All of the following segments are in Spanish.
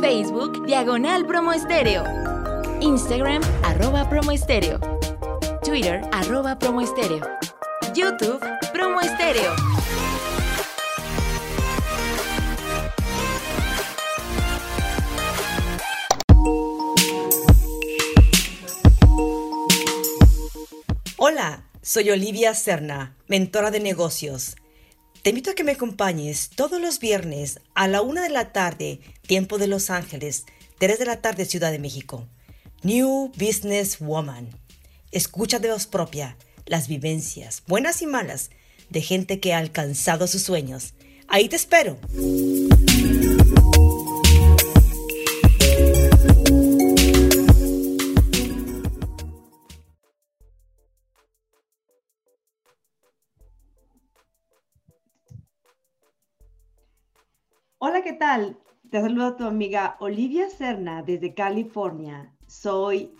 Facebook Diagonal Promo Estéreo. Instagram arroba promo estéreo. Twitter arroba promo estéreo. YouTube promo estéreo. Hola, soy Olivia Serna, mentora de negocios. Te invito a que me acompañes todos los viernes a la una de la tarde, tiempo de Los Ángeles, 3 de la tarde, Ciudad de México. New Business Woman. Escucha de voz propia las vivencias, buenas y malas, de gente que ha alcanzado sus sueños. Ahí te espero. Hola, ¿qué tal? Te saluda tu amiga Olivia Serna desde California. Soy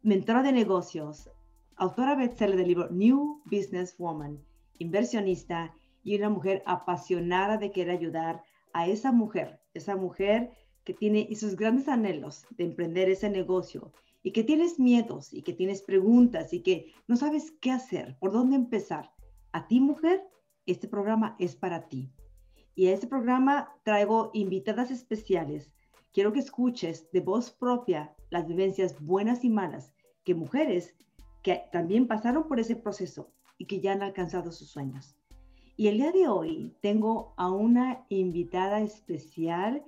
mentora de negocios, autora bestseller del libro New Business Woman, inversionista y una mujer apasionada de querer ayudar a esa mujer, esa mujer que tiene esos grandes anhelos de emprender ese negocio y que tienes miedos y que tienes preguntas y que no sabes qué hacer, por dónde empezar. A ti, mujer, este programa es para ti. Y a este programa traigo invitadas especiales. Quiero que escuches de voz propia las vivencias buenas y malas que mujeres que también pasaron por ese proceso y que ya han alcanzado sus sueños. Y el día de hoy tengo a una invitada especial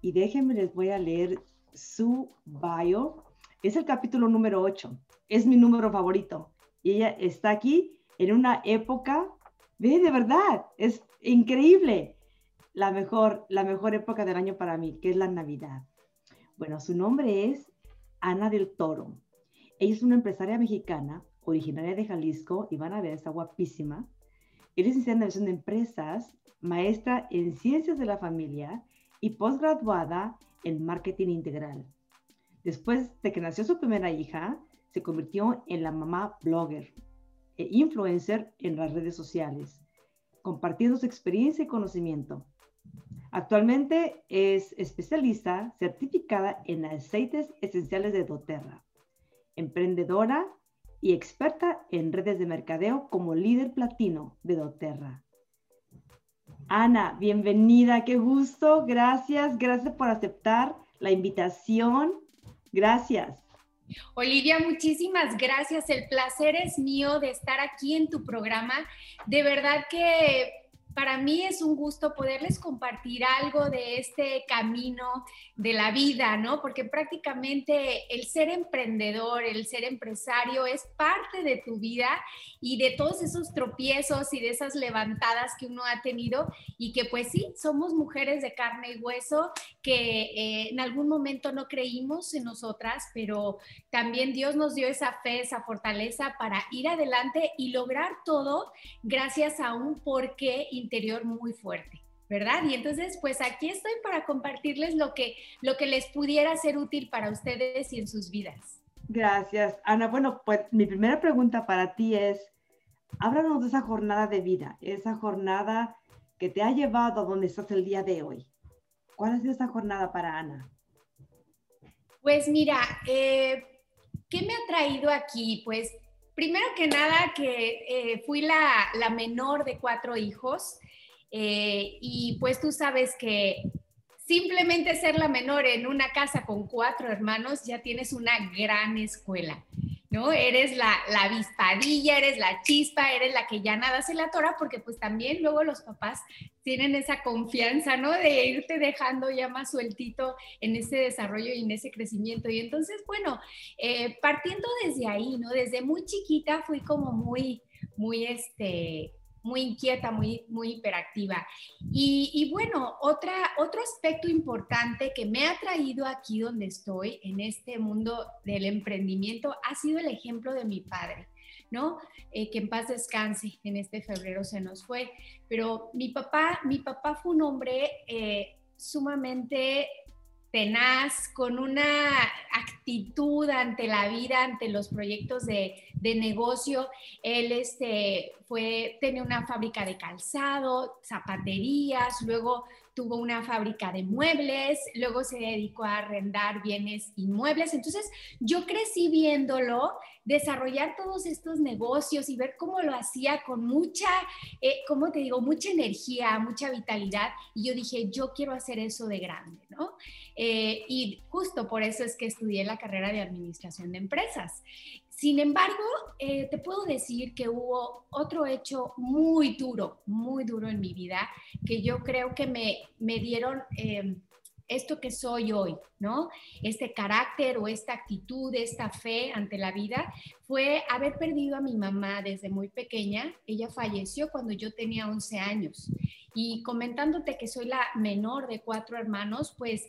y déjenme les voy a leer su bio. Es el capítulo número 8. Es mi número favorito. Y ella está aquí en una época, ve, de verdad, es increíble la mejor, la mejor época del año para mí, que es la Navidad. Bueno, su nombre es Ana del Toro. Ella es una empresaria mexicana, originaria de Jalisco, y van a ver, está guapísima. Es licenciada en Administración de Empresas, maestra en Ciencias de la Familia y posgraduada en Marketing Integral. Después de que nació su primera hija, se convirtió en la mamá blogger e influencer en las redes sociales, compartiendo su experiencia y conocimiento. Actualmente es especialista certificada en aceites esenciales de doTERRA, emprendedora y experta en redes de mercadeo como líder platino de doTERRA. Ana, bienvenida, qué gusto, gracias, gracias por aceptar la invitación, gracias. Olivia, muchísimas gracias. El placer es mío de estar aquí en tu programa. De verdad que para mí es un gusto poderles compartir algo de este camino de la vida, ¿no? Porque prácticamente el ser emprendedor, el ser empresario es parte de tu vida y de todos esos tropiezos y de esas levantadas que uno ha tenido y que pues sí, somos mujeres de carne y hueso que eh, en algún momento no creímos en nosotras, pero también Dios nos dio esa fe, esa fortaleza para ir adelante y lograr todo gracias a un porqué interior muy fuerte. ¿verdad? Y entonces, pues aquí estoy para compartirles lo que, lo que les pudiera ser útil para ustedes y en sus vidas. Gracias, Ana. Bueno, pues mi primera pregunta para ti es, háblanos de esa jornada de vida, esa jornada que te ha llevado a donde estás el día de hoy. ¿Cuál ha sido esa jornada para Ana? Pues mira, eh, ¿qué me ha traído aquí? Pues primero que nada que eh, fui la, la, menor de cuatro hijos eh, y pues tú sabes que simplemente ser la menor en una casa con cuatro hermanos ya tienes una gran escuela. ¿No? Eres la, la avispadilla, eres la chispa, eres la que ya nada se la atora, porque pues también luego los papás tienen esa confianza, ¿no? De irte dejando ya más sueltito en ese desarrollo y en ese crecimiento. Y entonces, bueno, eh, partiendo desde ahí, ¿no? Desde muy chiquita fui como muy, muy, este, muy inquieta, muy, muy hiperactiva. Y, bueno, otra, otro aspecto importante que me ha traído aquí donde estoy, en este mundo del emprendimiento, ha sido el ejemplo de mi padre. ¿no? Eh, que en paz descanse, en este febrero se nos fue, pero mi papá, mi papá fue un hombre eh, sumamente tenaz, con una actitud ante la vida, ante los proyectos de, negocio. Él este, fue, tenía una fábrica de calzado, zapaterías, luego tuvo una fábrica de muebles, luego se dedicó a arrendar bienes inmuebles. Entonces yo crecí viéndolo desarrollar todos estos negocios y ver cómo lo hacía con mucha, eh, ¿cómo te digo? Mucha energía, mucha vitalidad. Y yo dije, yo quiero hacer eso de grande, ¿no? Eh, y justo por eso es que estudié la carrera de administración de empresas. Sin embargo, eh, te puedo decir que hubo otro hecho muy duro, muy duro en mi vida, que yo creo que me, me dieron eh, esto que soy hoy, ¿no? Este carácter o esta actitud, esta fe ante la vida, fue haber perdido a mi mamá desde muy pequeña. Ella falleció cuando yo tenía 11 años. Y comentándote que soy la menor de cuatro hermanos, pues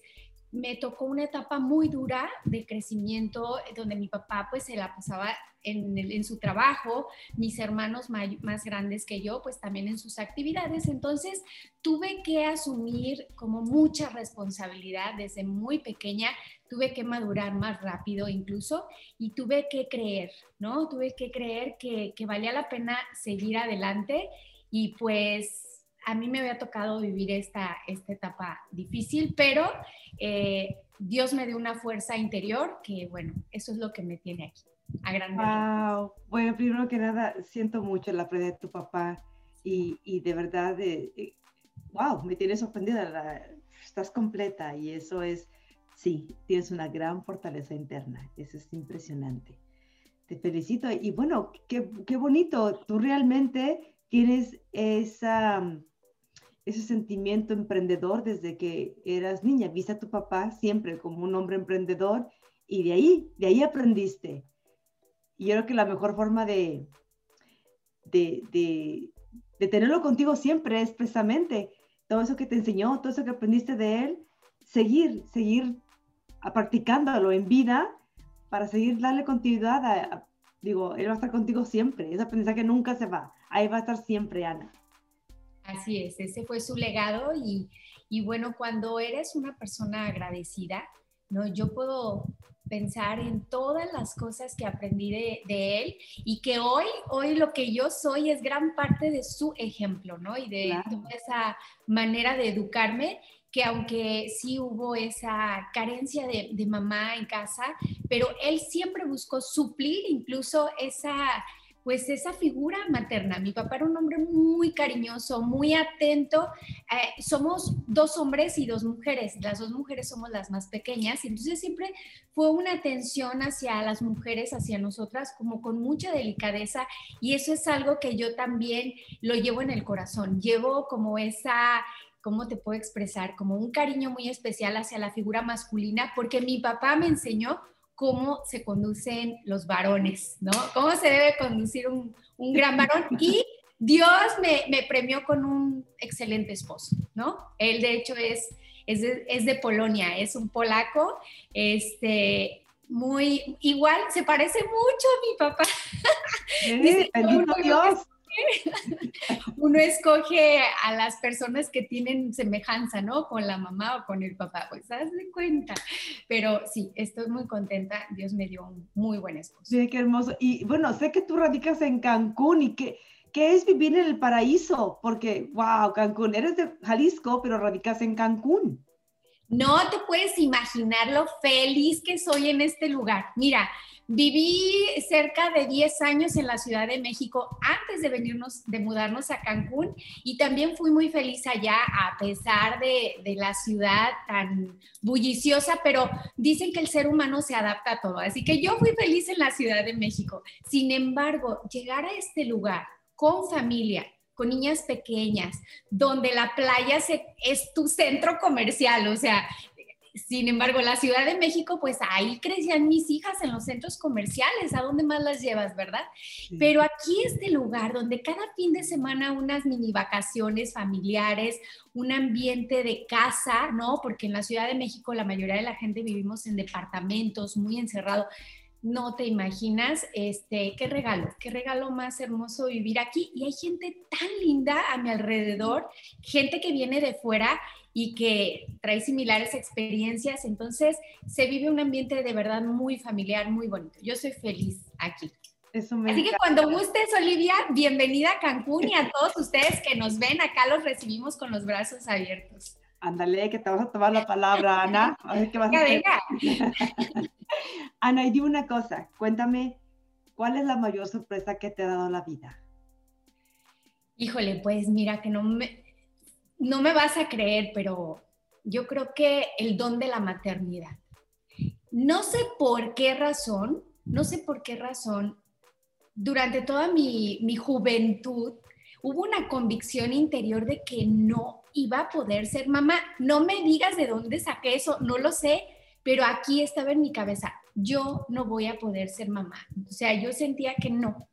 me tocó una etapa muy dura de crecimiento donde mi papá pues se la pasaba en, en su trabajo, mis hermanos más grandes que yo pues también en sus actividades. Entonces tuve que asumir como mucha responsabilidad desde muy pequeña, tuve que madurar más rápido incluso y tuve que creer, ¿no? Tuve que creer que, que valía la pena seguir adelante y pues a mí me había tocado vivir esta, esta etapa difícil, pero eh, Dios me dio una fuerza interior que, bueno, eso es lo que me tiene aquí, a grande. Wow. Bueno, primero que nada, siento mucho la pérdida de tu papá y, y de verdad, eh, eh, wow, me tienes sorprendida, estás completa y eso es, sí, tienes una gran fortaleza interna, eso es impresionante. Te felicito y bueno, qué, qué bonito, tú realmente tienes esa ese sentimiento emprendedor desde que eras niña. Viste a tu papá siempre como un hombre emprendedor y de ahí, de ahí aprendiste. Y yo creo que la mejor forma de, de, de, tenerlo contigo siempre es precisamente todo eso que te enseñó, todo eso que aprendiste de él, seguir, seguir practicándolo en vida para seguir darle continuidad digo, él va a estar contigo siempre, ese aprendizaje nunca se va, ahí va a estar siempre Ana. Así es, ese fue su legado y, y bueno, cuando eres una persona agradecida, ¿no? Yo puedo pensar en todas las cosas que aprendí de, de, él y que hoy, hoy lo que yo soy es gran parte de su ejemplo, ¿no? Y de toda esa manera de educarme que aunque sí hubo esa carencia de, de mamá en casa, pero él siempre buscó suplir incluso esa pues esa figura materna. Mi papá era un hombre muy cariñoso, muy atento. Eh, somos dos hombres y dos mujeres. Las dos mujeres somos las más pequeñas. Y entonces siempre fue una atención hacia las mujeres, hacia nosotras, como con mucha delicadeza. Y eso es algo que yo también lo llevo en el corazón. Llevo como esa... ¿Cómo te puedo expresar? Como un cariño muy especial hacia la figura masculina, porque mi papá me enseñó cómo se conducen los varones, ¿no? Cómo se debe conducir un, un gran varón. Y Dios me, me, premió con un excelente esposo, ¿no? Él de hecho es, es, de, es de Polonia, es un polaco, este, muy igual, se parece mucho a mi papá. Eh, bendito Dios. uno escoge a las personas que tienen semejanza, ¿no? Con la mamá o con el papá, pues haz de cuenta. Pero sí, estoy muy contenta. Dios me dio un muy buen esposo. Sí, qué hermoso. Y bueno, sé que tú radicas en Cancún y que... ¿Qué es vivir en el paraíso? Porque, wow, Cancún, eres de Jalisco, pero radicas en Cancún. No te puedes imaginar lo feliz que soy en este lugar. Mira, Viví cerca de 10 años en la Ciudad de México antes de venirnos, de mudarnos a Cancún y también fui muy feliz allá a pesar de, la ciudad tan bulliciosa, pero dicen que el ser humano se adapta a todo, así que yo fui feliz en la Ciudad de México. Sin embargo, llegar a este lugar con familia, con niñas pequeñas, donde la playa se, es tu centro comercial, o sea, sin embargo, la Ciudad de México, pues ahí crecían mis hijas en los centros comerciales, ¿a dónde más las llevas, verdad? Pero aquí este lugar donde cada fin de semana unas mini vacaciones familiares, un ambiente de casa, ¿no? Porque en la Ciudad de México la mayoría de la gente vivimos en departamentos, muy encerrado. No te imaginas, este, qué regalo, qué regalo más hermoso vivir aquí. Y hay gente tan linda a mi alrededor, gente que viene de fuera y que trae similares experiencias. Entonces, se vive un ambiente de verdad muy familiar, muy bonito. Yo soy feliz aquí. Así que cuando gustes, Olivia, bienvenida a Cancún y a todos ustedes que nos ven, acá los recibimos con los brazos abiertos. Ándale, que te vas a tomar la palabra, Ana. A ver qué vas a hacer. Ana, y dime una cosa, cuéntame, ¿cuál es la mayor sorpresa que te ha dado la vida? Híjole, pues mira que no me, no me vas a creer, pero yo creo que el don de la maternidad. No sé por qué razón, no sé por qué razón, durante toda mi, mi juventud hubo una convicción interior de que no iba a poder ser mamá. No me digas de dónde saqué eso, no lo sé, pero aquí estaba en mi cabeza, yo no voy a poder ser mamá. O sea, yo sentía que no.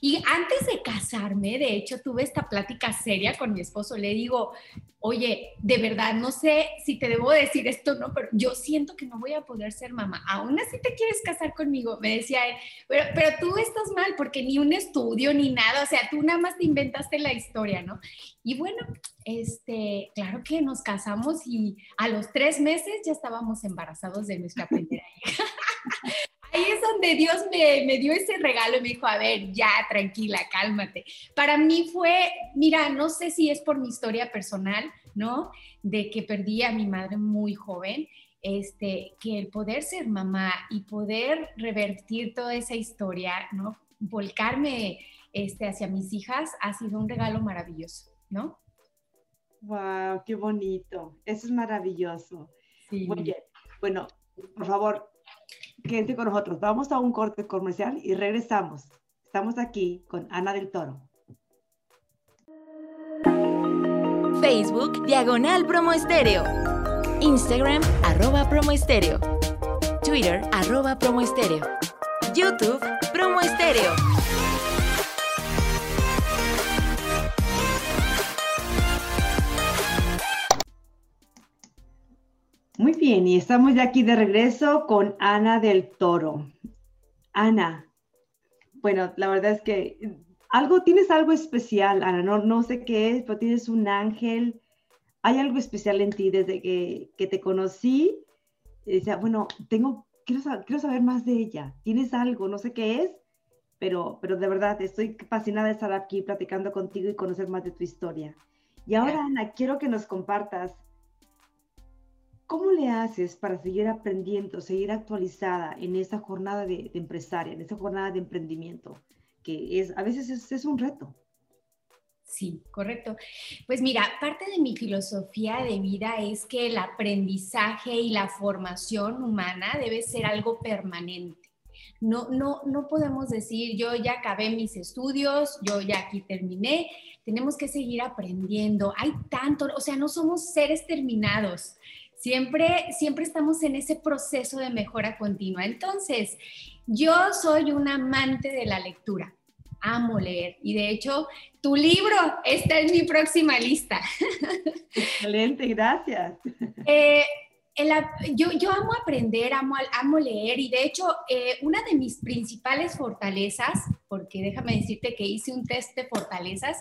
Y antes de casarme, de hecho, tuve esta plática seria con mi esposo. Le digo, oye, de verdad, no sé si te debo decir esto, ¿no? Pero yo siento que no voy a poder ser mamá. Aún así te quieres casar conmigo, me decía él. Pero, pero tú estás mal porque ni un estudio ni nada, o sea, tú nada más te inventaste la historia, ¿no? Y bueno, este, claro que nos casamos y a los tres meses ya estábamos embarazados de nuestra primera hija. Ahí es donde Dios me, dio ese regalo y me dijo, a ver, ya, tranquila, cálmate. Para mí fue, mira, no sé si es por mi historia personal, ¿no? De que perdí a mi madre muy joven, este, que el poder ser mamá y poder revertir toda esa historia, ¿no? Volcarme este, hacia mis hijas ha sido un regalo maravilloso, ¿no? Wow, qué bonito. Eso es maravilloso. Sí. bueno, por favor, quédense con nosotros. Vamos a un corte comercial y regresamos. Estamos aquí con Ana del Toro. Facebook Diagonal Promo Estéreo. Instagram arroba promo estéreo. Twitter arroba promo estéreo. YouTube Promo Estéreo. Muy bien, y estamos ya aquí de regreso con Ana del Toro. Ana, bueno, la verdad es que algo, tienes algo especial, Ana, no, no sé qué es, pero tienes un ángel. Hay algo especial en ti desde que, que te conocí. Decía, bueno, tengo, quiero, quiero saber más de ella. Tienes algo, no sé qué es, pero, pero de verdad estoy fascinada de estar aquí platicando contigo y conocer más de tu historia. Y ahora, Ana, quiero que nos compartas ¿Cómo le haces para seguir aprendiendo, seguir actualizada en esa jornada de, empresaria, en esa jornada de emprendimiento, que es a veces es, un reto? Sí, correcto. Pues mira, parte de mi filosofía de vida es que el aprendizaje y la formación humana debe ser algo permanente. No, no, no podemos decir, yo ya acabé mis estudios, yo ya aquí terminé, tenemos que seguir aprendiendo. Hay tanto, o sea, no somos seres terminados. Siempre, siempre estamos en ese proceso de mejora continua. Entonces, yo soy un amante de la lectura. Amo leer. Y de hecho, tu libro está en mi próxima lista. Excelente, gracias. Eh, yo, yo, amo aprender, amo, amo leer y de hecho eh, una de mis principales fortalezas, porque déjame decirte que hice un test de fortalezas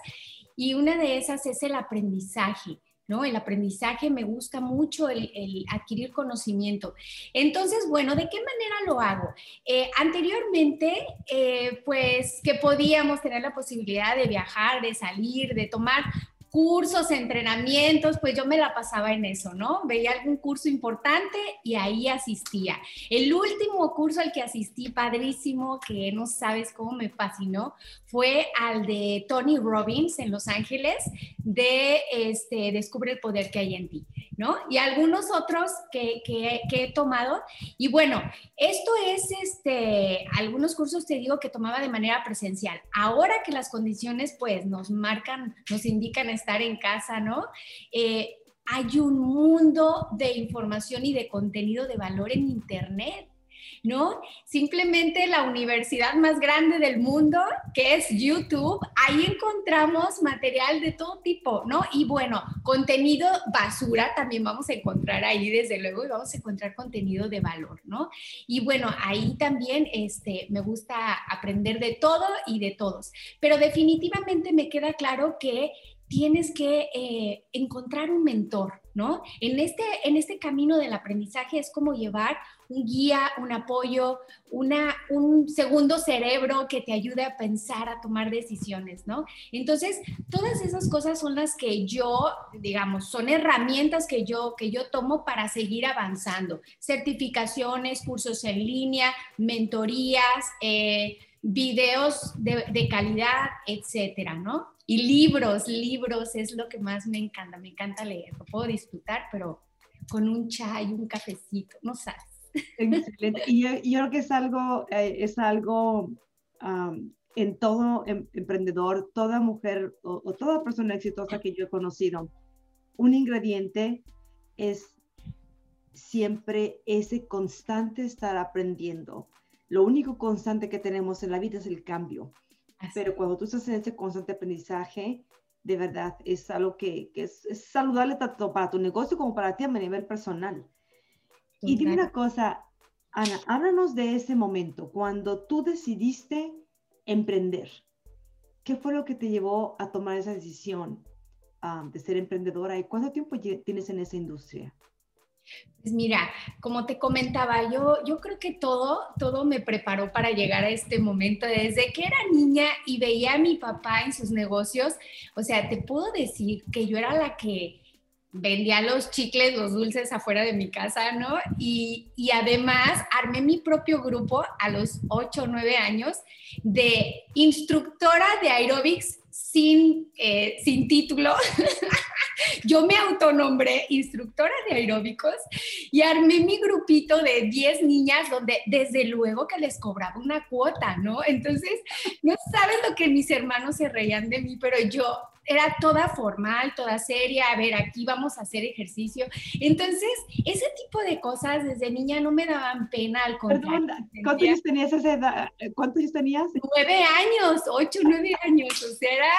y una de esas es el aprendizaje. El aprendizaje me gusta mucho el, adquirir conocimiento. Entonces, bueno, ¿de qué manera lo hago? Eh, anteriormente, eh, pues que podíamos tener la posibilidad de viajar, de salir, de tomar cursos, entrenamientos, pues yo me la pasaba en eso, ¿no? Veía algún curso importante y ahí asistía. El último curso al que asistí, padrísimo, que no sabes cómo me fascinó, fue al de Tony Robbins en Los Ángeles, de este, Descubre el poder que hay en ti, ¿no? Y algunos otros que, que, que he tomado. Y bueno, esto es, este, algunos cursos te digo que tomaba de manera presencial. Ahora que las condiciones, pues, nos marcan, nos indican estar en casa, ¿no? Eh, hay un mundo de información y de contenido de valor en Internet. ¿no? Simplemente la universidad más grande del mundo, que es YouTube, ahí encontramos material de todo tipo, ¿no? Y bueno, contenido basura también vamos a encontrar ahí, desde luego, y vamos a encontrar contenido de valor, ¿no? Y bueno, ahí también este, me gusta aprender de todo y de todos, pero definitivamente me queda claro que tienes que eh, encontrar un mentor, ¿no? En este, en este camino del aprendizaje es como llevar un guía, un apoyo, una, un segundo cerebro que te ayude a pensar, a tomar decisiones, ¿no? Entonces, todas esas cosas son las que yo, digamos, son herramientas que yo, que yo tomo para seguir avanzando. Certificaciones, cursos en línea, mentorías, eh, videos de, de calidad, etcétera, ¿no? Y libros, libros es lo que más me encanta, me encanta leer, lo puedo disfrutar, pero con un chai, un cafecito, no sabes. Excelente. Y yo, creo que es algo, eh, es algo en todo em, emprendedor, toda mujer o, o, toda persona exitosa que yo he conocido, un ingrediente es siempre ese constante estar aprendiendo. Lo único constante que tenemos en la vida es el cambio. Pero cuando tú estás en ese constante aprendizaje, de verdad es algo que, es, saludable tanto para tu negocio como para ti a nivel personal. Y dime una cosa, Ana, háblanos de ese momento, cuando tú decidiste emprender. ¿Qué fue lo que te llevó a tomar esa decisión ah, de ser emprendedora y cuánto tiempo tienes en esa industria? Pues mira, como te comentaba, yo, yo creo que todo, todo me preparó para llegar a este momento. Desde que era niña y veía a mi papá en sus negocios, o sea, te puedo decir que yo era la que vendía los chicles, los dulces afuera de mi casa, ¿no? Y, y además armé mi propio grupo a los 8 o 9 años de instructora de aerobics sin, eh, sin título. Yo me autonombré instructora de aeróbicos y armé mi grupito de 10 niñas donde desde luego que les cobraba una cuota, ¿no? Entonces, no saben lo que mis hermanos se reían de mí, pero yo era toda formal, toda seria, a ver, aquí vamos a hacer ejercicio. Entonces, ese tipo de cosas desde niña no me daban pena, al contrario. ¿Cuántos años tenías esa edad? ¿Cuántos años tenías? Nueve años, ocho, nueve años, o sea, era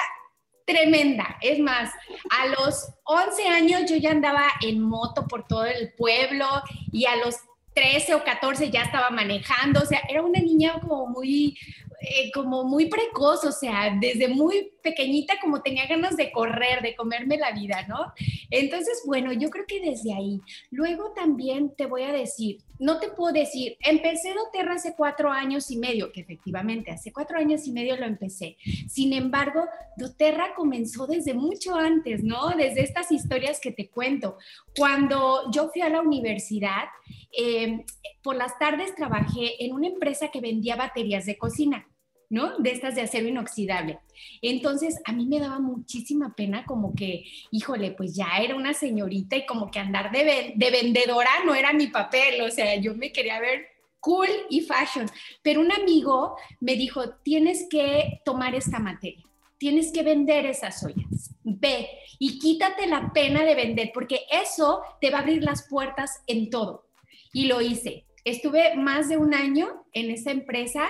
tremenda. Es más, a los 11 años yo ya andaba en moto por todo el pueblo y a los 13 o 14 ya estaba manejando, o sea, era una niña como muy, eh, como muy precoz, o sea, desde muy pequeñita como tenía ganas de correr, de comerme la vida, ¿no? Entonces, bueno, yo creo que desde ahí. Luego también te voy a decir, no te puedo decir, empecé doTERRA hace cuatro años y medio, que efectivamente hace cuatro años y medio lo empecé. Sin embargo, doTERRA comenzó desde mucho antes, ¿no? Desde estas historias que te cuento. Cuando yo fui a la universidad, eh, por las tardes trabajé en una empresa que vendía baterías de cocina. ¿No? De estas de acero inoxidable. Entonces, a mí me daba muchísima pena como que, híjole, pues ya era una señorita y como que andar de, de vendedora no era mi papel, o sea, yo me quería ver cool y fashion. Pero un amigo me dijo, tienes que tomar esta materia, tienes que vender esas ollas, ve y quítate la pena de vender, porque eso te va a abrir las puertas en todo. Y lo hice. Estuve más de un año en esa empresa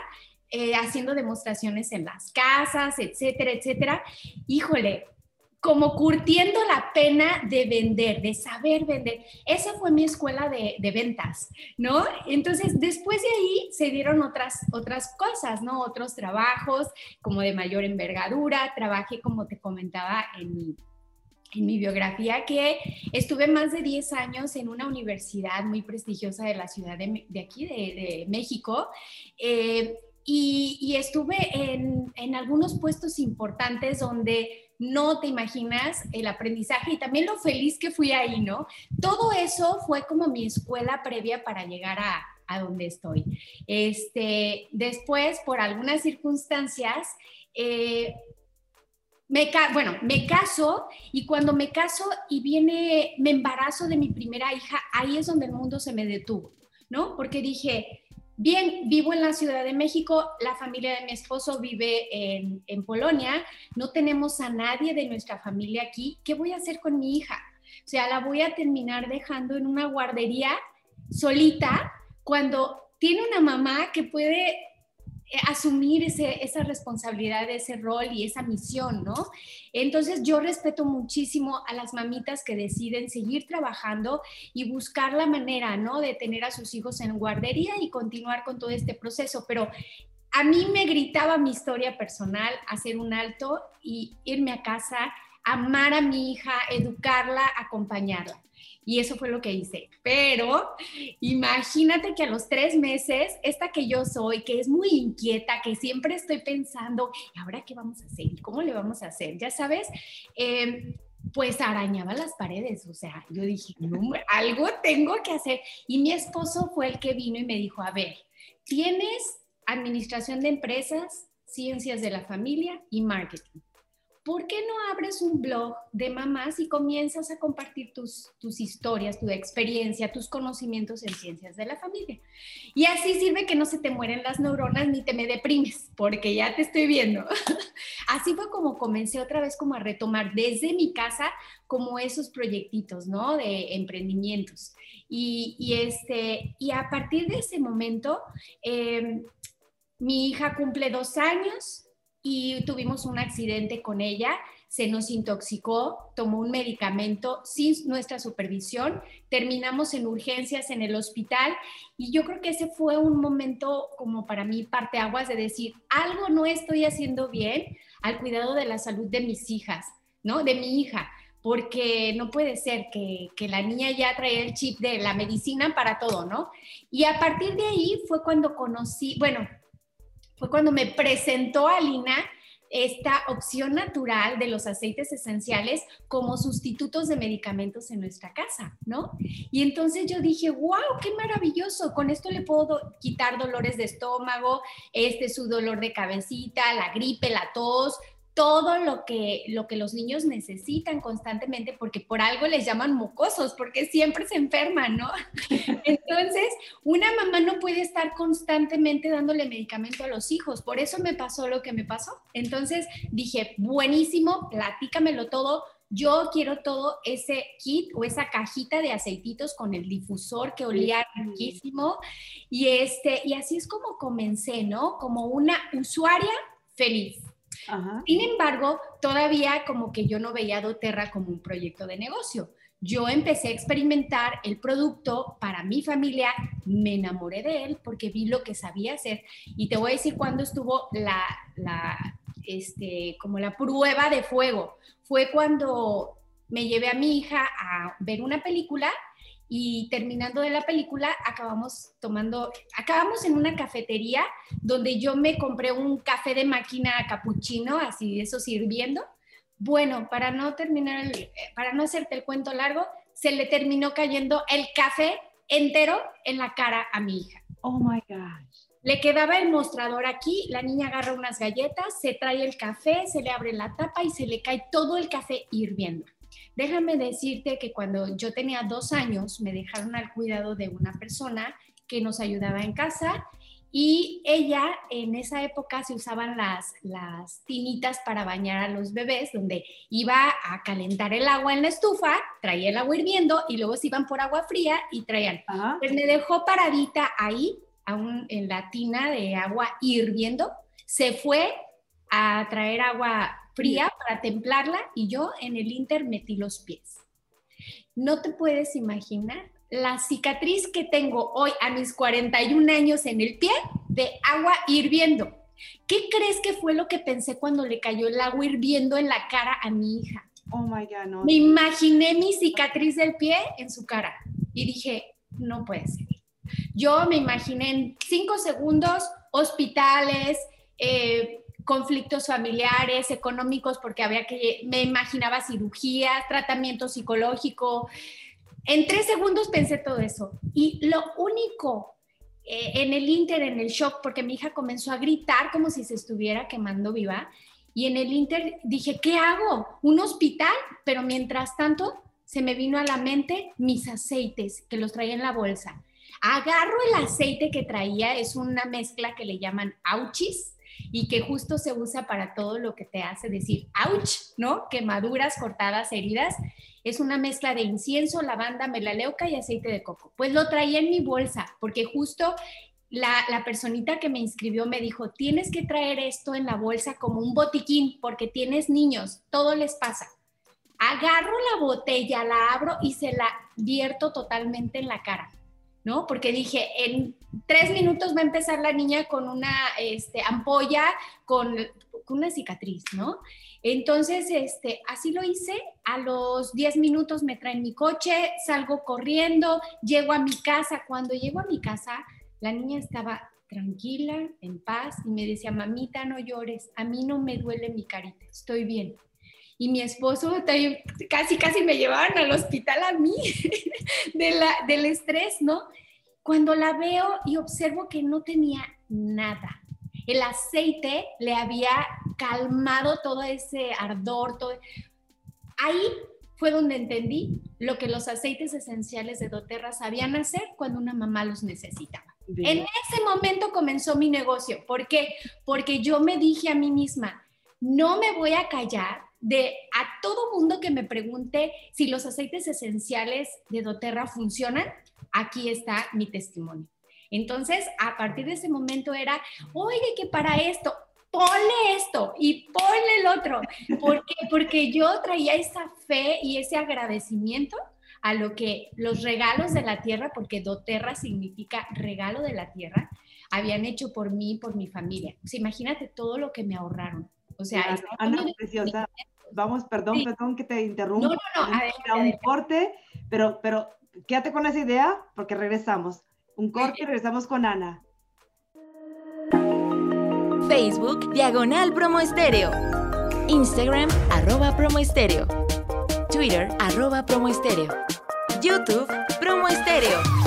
eh, haciendo demostraciones en las casas, etcétera, etcétera. Híjole, como curtiendo la pena de vender, de saber vender. Esa fue mi escuela de, de, ventas, ¿no? Entonces, después de ahí se dieron otras, otras cosas, ¿no? Otros trabajos como de mayor envergadura. Trabajé, como te comentaba, en mi, en mi biografía, que estuve más de 10 años en una universidad muy prestigiosa de la ciudad de, de aquí, de, de México. Eh, y, estuve en, algunos puestos importantes donde no te imaginas el aprendizaje y también lo feliz que fui ahí, ¿no? Todo eso fue como mi escuela previa para llegar a, donde estoy. Este, después, por algunas circunstancias, eh, me, bueno, me caso y cuando me caso y viene, me embarazo de mi primera hija, ahí es donde el mundo se me detuvo, ¿no? Porque dije, Bien, vivo en la Ciudad de México, la familia de mi esposo vive en, Polonia, no tenemos a nadie de nuestra familia aquí, ¿qué voy a hacer con mi hija? O sea, la voy a terminar dejando en una guardería solita cuando tiene una mamá que puede eh, asumir esa responsabilidad, ese rol y esa misión, ¿no? Entonces yo respeto muchísimo a las mamitas que deciden seguir trabajando y buscar la manera, ¿no? De tener a sus hijos en guardería y continuar con todo este proceso, pero a mí me gritaba mi historia personal hacer un alto y irme a casa amar a mi hija, educarla, acompañarla. Y eso fue lo que hice. Pero imagínate que a los tres meses, esta que yo soy, que es muy inquieta, que siempre estoy pensando, ¿y ahora qué vamos a hacer? ¿Y cómo le vamos a hacer? Ya sabes, em, pues arañaba las paredes. O sea, yo dije, algo tengo que hacer. Y mi esposo fue el que vino y me dijo, a ver, tienes administración de empresas, ciencias de la familia y marketing ¿por qué no abres un blog de mamás y comienzas a compartir tus, tus historias, tu experiencia, tus conocimientos en ciencias de la familia? Y así sirve que no se te mueren las neuronas ni te me deprimes, porque ya te estoy viendo. así fue como comencé otra vez como a retomar desde mi casa como esos proyectitos, ¿no? De emprendimientos. Y, este, y a partir de ese momento, em, mi hija cumple dos años, y tuvimos un accidente con ella, se nos intoxicó, tomó un medicamento sin nuestra supervisión, terminamos en urgencias en el hospital y yo creo que ese fue un momento como para mí parteaguas de decir, algo no estoy haciendo bien al cuidado de la salud de mis hijas, ¿no? De mi hija porque no puede ser que, que, la niña ya trae el chip de la medicina para todo, ¿no? Y a partir de ahí fue cuando conocí, bueno, fue cuando me presentó a Lina esta opción natural de los aceites esenciales como sustitutos de medicamentos en nuestra casa, ¿no? Y entonces yo dije, wow, qué maravilloso, con esto le puedo quitar dolores de estómago, este su dolor de cabecita, la gripe, la tos, todo lo que, lo que los niños necesitan constantemente, porque por algo les llaman mocosos, porque siempre se enferman, ¿no? Entonces, una mamá no puede estar constantemente dándole medicamento a los hijos, por eso me pasó lo que me pasó. Entonces dije, buenísimo, platícamelo todo, yo quiero todo ese kit o esa cajita de aceititos con el difusor que olía riquísimo. Y, este, y así es como comencé, ¿no? Como una usuaria feliz. Sin embargo, todavía como que yo no veía doTERRA como un proyecto de negocio. Yo empecé a experimentar el producto para mi familia, me enamoré de él porque vi lo que sabía hacer y te voy a decir cuándo estuvo la, la este, como la prueba de fuego. Fue cuando me llevé a mi hija a ver una película y terminando de la película acabamos tomando, acabamos en una cafetería donde yo me compré un café de máquina capuchino, así eso sirviendo. Bueno, para no terminar, para no hacerte el cuento largo, se le terminó cayendo el café entero en la cara a mi hija. Oh my gosh. Le quedaba el mostrador aquí, la niña agarra unas galletas, se trae el café, se le abre la tapa y se le cae todo el café hirviendo. Déjame decirte que cuando yo tenía dos años me dejaron al cuidado de una persona que nos ayudaba en casa y ella, en esa época se usaban las, las tinitas para bañar a los bebés, donde iba a calentar el agua en la estufa, traía el agua hirviendo y luego se iban por agua fría y traían. Pues me dejó paradita ahí, aún en la tina de agua hirviendo, se fue a traer agua fría para templarla y yo en el Inter metí los pies. No te puedes imaginar la cicatriz que tengo hoy a mis 41 años en el pie de agua hirviendo. ¿Qué crees que fue lo que pensé cuando le cayó el agua hirviendo en la cara a mi hija? Oh my God, no. Me imaginé mi cicatriz del pie en su cara y dije, no puede ser. Yo me imaginé en cinco segundos hospitales, eh, conflictos familiares, económicos, porque había que, me imaginaba cirugía, tratamiento psicológico. En tres segundos pensé todo eso. Y lo único eh, en el Inter, en el shock, porque mi hija comenzó a gritar como si se estuviera quemando viva. Y en el Inter dije, ¿qué hago? ¿Un hospital? Pero mientras tanto se me vino a la mente mis aceites que los traía en la bolsa. Agarro el aceite que traía, es una mezcla que le llaman auchis, y que justo se usa para todo lo que te hace decir ouch, ¿no? Quemaduras, cortadas, heridas. Es una mezcla de incienso, lavanda, melaleuca y aceite de coco. Pues lo traía en mi bolsa porque justo la, la, personita que me inscribió me dijo, tienes que traer esto en la bolsa como un botiquín porque tienes niños, todo les pasa. Agarro la botella, la abro y se la vierto totalmente en la cara. ¿no? Porque dije, en tres minutos va a empezar la niña con una este, ampolla, con, una cicatriz, ¿no? Entonces, este, así lo hice. A los 10 minutos me traen mi coche, salgo corriendo, llego a mi casa. Cuando llego a mi casa, la niña estaba tranquila, en paz, y me decía, mamita, no llores, a mí no me duele mi carita, estoy bien. Y mi esposo casi, casi me llevaron al hospital a mí de la, del estrés, ¿no? Cuando la veo y observo que no tenía nada, el aceite le había calmado todo ese ardor, todo. Ahí fue donde entendí lo que los aceites esenciales de doTERRA sabían hacer cuando una mamá los necesitaba. En ese momento comenzó mi negocio. ¿Por qué? Porque yo me dije a mí misma, no me voy a callar de a todo mundo que me pregunte si los aceites esenciales de doTERRA funcionan. Aquí está mi testimonio. Entonces, a partir de ese momento era, oye, que para esto, ponle esto y ponle el otro. ¿Por qué? Porque yo traía esa fe y ese agradecimiento a lo que los regalos de la tierra, porque doTERRA significa regalo de la tierra, habían hecho por mí y por mi familia. O sea, imagínate todo lo que me ahorraron. O sea, Ana, preciosa. Vamos, perdón, perdón que te interrumpa. No, no, no. A, ver, a un corte, pero, pero quédate con esa idea porque regresamos. Un corte y regresamos con Ana. Facebook, Diagonal Promo Estéreo. Instagram, arroba Promo Estéreo. Twitter, arroba Promo Estéreo. YouTube, Promo Estéreo.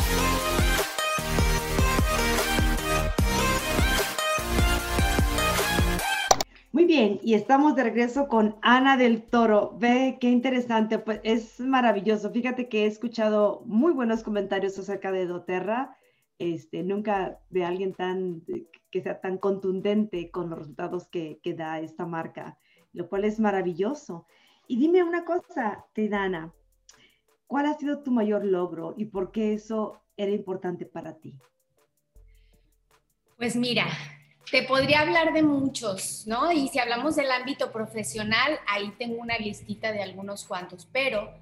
Muy bien, y estamos de regreso con Ana del Toro. Ve qué interesante, pues es maravilloso. Fíjate que he escuchado muy buenos comentarios acerca de doTERRA. Este, nunca de alguien tan que sea tan contundente con los resultados que, que da esta marca, lo cual es maravilloso. Y dime una cosa, Tidana, ¿cuál ha sido tu mayor logro y por qué eso era importante para ti? Pues mira, te podría hablar de muchos, ¿no? Y si hablamos del ámbito profesional, ahí tengo una listita de algunos cuantos, pero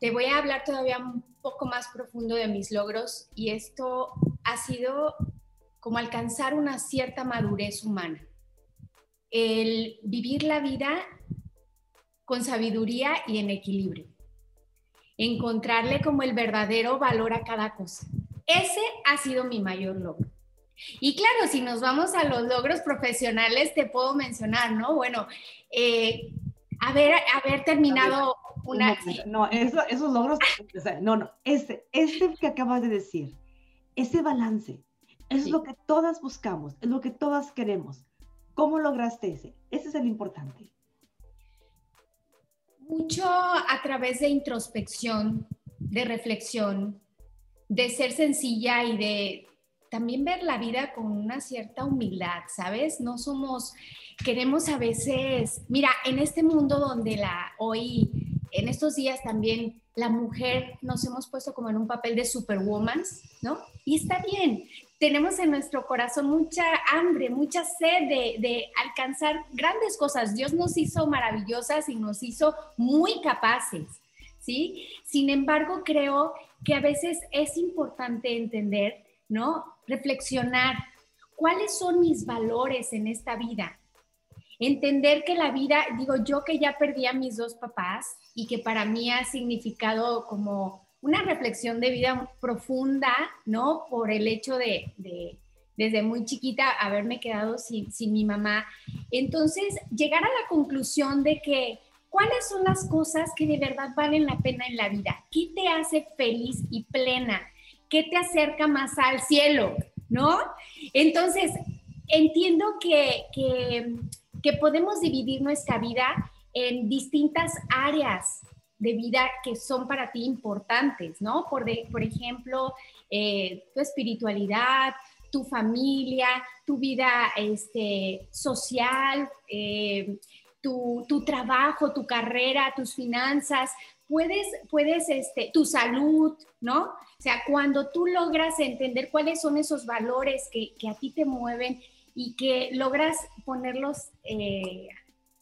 te voy a hablar todavía un poco más profundo de mis logros y esto ha sido como alcanzar una cierta madurez humana. El vivir la vida con sabiduría y en equilibrio. Encontrarle como el verdadero valor a cada cosa. Ese ha sido mi mayor logro. Y claro, si nos vamos a los logros profesionales, te puedo mencionar, ¿no? Bueno, eh, haber, haber terminado una... No, esos logros, no, no, ese, ese que acabas de decir, ese balance, es lo que todas buscamos, es lo que todas queremos. ¿Cómo lograste ese? Ese es el importante mucho a través de introspección, de reflexión, de ser sencilla y de también ver la vida con una cierta humildad, ¿sabes? No somos, queremos a veces, mira, en este mundo donde la hoy, en estos días también la mujer nos hemos puesto como en un papel de superwoman, ¿no? Y está bien, tenemos en nuestro corazón mucha hambre, mucha sed de, alcanzar grandes cosas. Dios nos hizo maravillosas y nos hizo muy capaces, ¿sí? Sin embargo, creo que a veces es importante entender, ¿no? Reflexionar cuáles son mis valores en esta vida. Entender que la vida, digo yo que ya perdí a mis dos papás y que para mí ha significado como una reflexión de vida profunda, ¿no? Por el hecho de, desde muy chiquita haberme quedado sin, sin, mi mamá. Entonces, llegar a la conclusión de que cuáles son las cosas que de verdad valen la pena en la vida, qué te hace feliz y plena, qué te acerca más al cielo, ¿no? Entonces, entiendo que, que, que podemos dividir nuestra vida en distintas áreas, de vida que son para ti importantes, ¿no? Por, por ejemplo, eh, tu espiritualidad, tu familia, tu vida este, social, eh, tu, trabajo, tu carrera, tus finanzas, puedes, puedes, este, tu salud, ¿no? O sea, cuando tú logras entender cuáles son esos valores que, a ti te mueven y que logras ponerlos eh,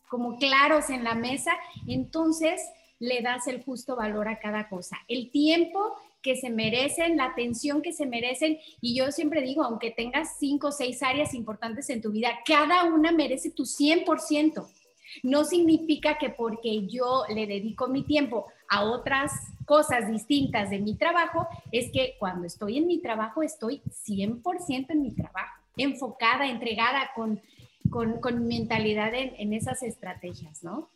como claros en la mesa, entonces le das el justo valor a cada cosa. El tiempo que se merecen, la atención que se merecen. Y yo siempre digo, aunque tengas cinco o seis áreas importantes en tu vida, cada una merece tu 100%. No significa que porque yo le dedico mi tiempo a otras cosas distintas de mi trabajo, es que cuando estoy en mi trabajo estoy 100% en mi trabajo, enfocada, entregada con, con, mentalidad en, esas estrategias, ¿no?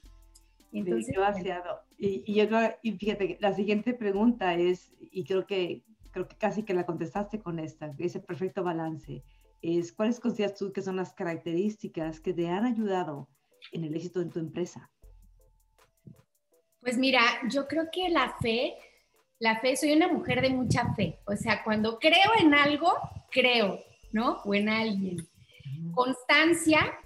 Entonces, demasiado. Y, y, yo y fíjate, la siguiente pregunta es, y creo que, creo que casi que la contestaste con esta, ese perfecto balance, es ¿cuáles consideras tú que son las características que te han ayudado en el éxito en tu empresa? Pues mira, yo creo que la fe, la fe, soy una mujer de mucha fe. O sea, cuando creo en algo, creo, ¿no? O en alguien. Constancia,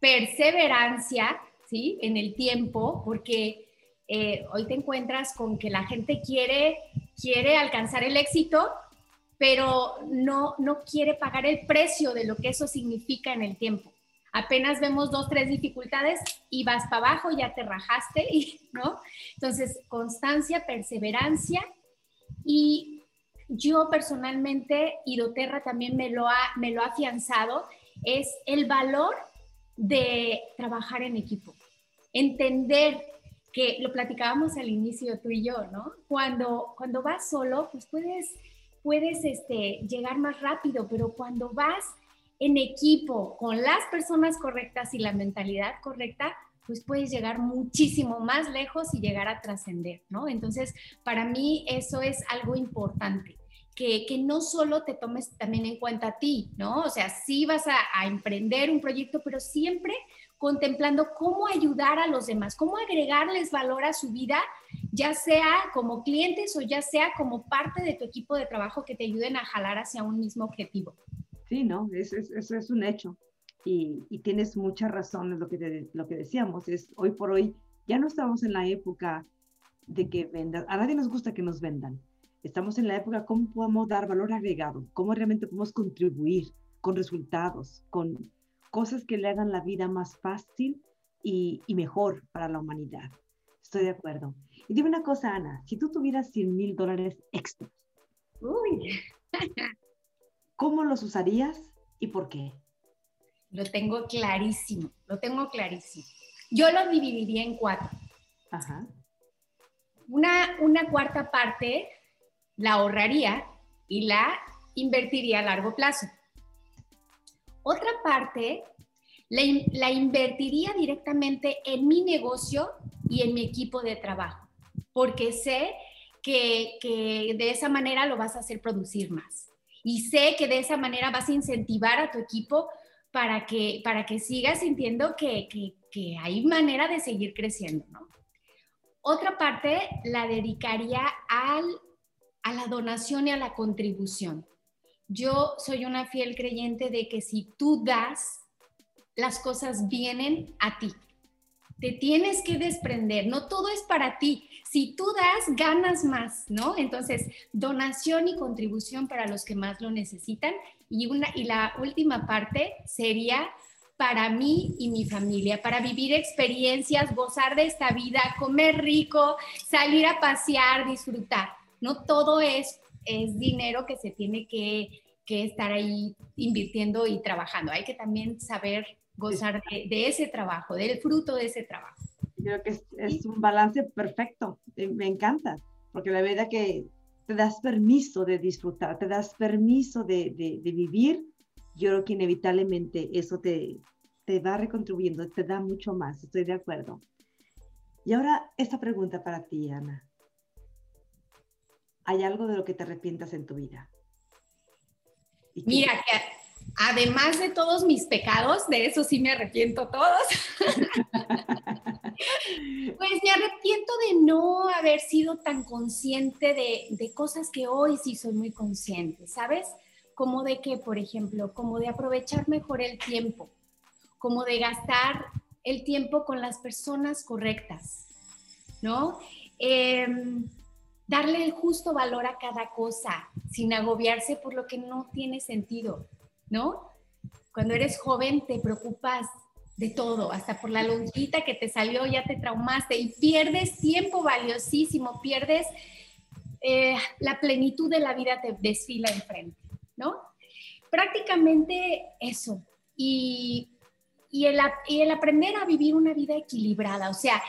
perseverancia, ¿sí? En el tiempo, porque eh, hoy te encuentras con que la gente quiere, quiere alcanzar el éxito, pero no, no quiere pagar el precio de lo que eso significa en el tiempo apenas vemos dos, tres dificultades y vas para abajo, ya te rajaste, ¿no? Entonces, constancia, perseverancia y yo personalmente, y doTERRA también me lo, ha, me lo ha afianzado, es el valor de trabajar en equipo, entender que lo platicábamos al inicio tú y yo, ¿no? Cuando, cuando vas solo, pues puedes, puedes este, llegar más rápido, pero cuando vas en equipo, con las personas correctas y la mentalidad correcta, pues puedes llegar muchísimo más lejos y llegar a trascender, ¿no? Entonces, para mí eso es algo importante. Que, que, no solo te tomes también en cuenta a ti, ¿no? O sea, sí vas a, a, emprender un proyecto, pero siempre contemplando cómo ayudar a los demás, cómo agregarles valor a su vida, ya sea como clientes o ya sea como parte de tu equipo de trabajo que te ayuden a jalar hacia un mismo objetivo. Sí, ¿no? Eso es, un hecho. Y, tienes mucha razón en lo que, lo que decíamos. Es hoy por hoy, ya no estamos en la época de que vendan. A nadie nos gusta que nos vendan. Estamos en la época cómo podemos dar valor agregado, cómo realmente podemos contribuir con resultados, con cosas que le hagan la vida más fácil y, y mejor para la humanidad. Estoy de acuerdo. Y dime una cosa, Ana, si tú tuvieras 100 mil dólares extras, Uy. ¿Cómo los usarías y por qué? Lo tengo clarísimo, lo tengo clarísimo. Yo lo dividiría en cuatro. Ajá. Una, una cuarta parte la ahorraría y la invertiría a largo plazo. Otra parte la, la, invertiría directamente en mi negocio y en mi equipo de trabajo, porque sé que, que de esa manera lo vas a hacer producir más y sé que de esa manera vas a incentivar a tu equipo para que, para que sigas sintiendo que, que, hay manera de seguir creciendo. Otra parte la dedicaría al, a la donación y a la contribución. Yo soy una fiel creyente de que si tú das, las cosas vienen a ti. Te tienes que desprender, no todo es para ti. Si tú das, ganas más, ¿no? Entonces, donación y contribución para los que más lo necesitan. Y, una, y la última parte sería para mí y mi familia, para vivir experiencias, gozar de esta vida, comer rico, salir a pasear, disfrutar. No todo es, es dinero que se tiene que, que estar ahí invirtiendo y trabajando. Hay que también saber gozar de, ese trabajo, del fruto de ese trabajo. Creo que es, un balance perfecto, me encanta, porque la verdad que te das permiso de disfrutar, te das permiso de, de, vivir, yo creo que inevitablemente eso te, te va recontribuyendo, te da mucho más, estoy de acuerdo. Y ahora esta pregunta para ti, Ana. ¿Hay algo de lo que te arrepientas en tu vida? Mira, que además de todos mis pecados, de eso sí me arrepiento todos, pues me arrepiento de no haber sido tan consciente de, de, cosas que hoy sí soy muy consciente, ¿sabes? Como de que, por ejemplo, como de aprovechar mejor el tiempo, como de gastar el tiempo con las personas correctas, ¿no? Em, darle el justo valor a cada cosa, sin agobiarse por lo que no tiene sentido. ¿No? Cuando eres joven te preocupas de todo, hasta por la lonjita que te salió ya te traumaste y pierdes tiempo valiosísimo, pierdes eh, la plenitud de la vida te desfila enfrente, ¿no? Prácticamente eso. Y, el aprender a vivir una vida equilibrada. O sea,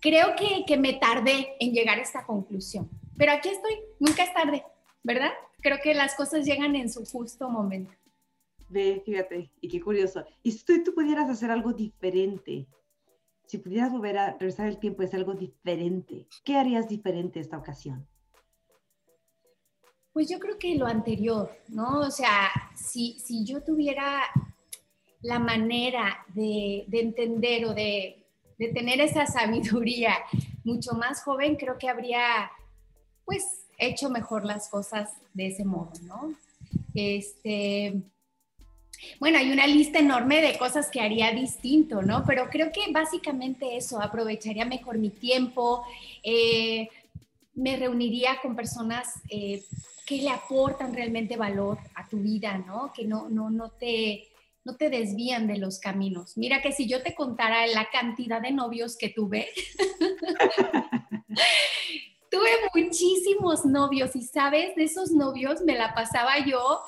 creo que, que me tardé en llegar a esta conclusión, pero aquí estoy, nunca es tarde, ¿verdad? Creo que las cosas llegan en su justo momento. Ve, fíjate, y qué curioso. Y si tú, pudieras hacer algo diferente, si pudieras volver a regresar el tiempo y algo diferente, ¿qué harías diferente esta ocasión? Pues yo creo que lo anterior, ¿no? O sea, si, si yo tuviera la manera de, de entender o de, de, tener esa sabiduría mucho más joven, creo que habría, pues, hecho mejor las cosas de ese modo, ¿no? Este, bueno, hay una lista enorme de cosas que haría distinto, ¿no? Pero creo que básicamente eso, aprovecharía mejor mi tiempo, eh, me reuniría con personas eh, que le aportan realmente valor a tu vida, ¿no? Que no, no, no te no te desvían de los caminos. Mira que si yo te contara la cantidad de novios que tuve, tuve muchísimos novios y sabes, de esos novios me la pasaba yo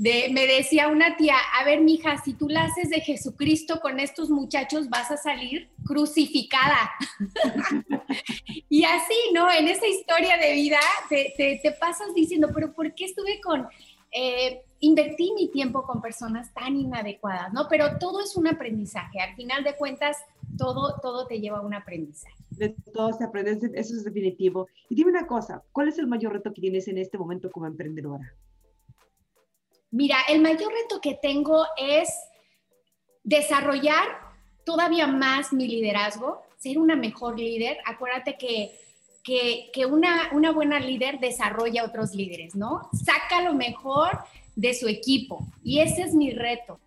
me decía una tía, a ver, mija, si tú la haces de Jesucristo con estos muchachos, vas a salir crucificada. y así, ¿no? En esa historia de vida te, pasas diciendo, pero ¿por qué estuve con... Eh, invertí mi tiempo con personas tan inadecuadas, ¿no? Pero todo es un aprendizaje. Al final de cuentas, todo, todo te lleva a un aprendizaje. De todo se aprende, eso es definitivo. Y dime una cosa, ¿cuál es el mayor reto que tienes en este momento como emprendedora? Mira, el mayor reto que tengo es desarrollar todavía más mi liderazgo, ser una mejor líder. Acuérdate que, que, una, una buena líder desarrolla a otros líderes, ¿no? Saca lo mejor de su equipo. Y ese es mi reto.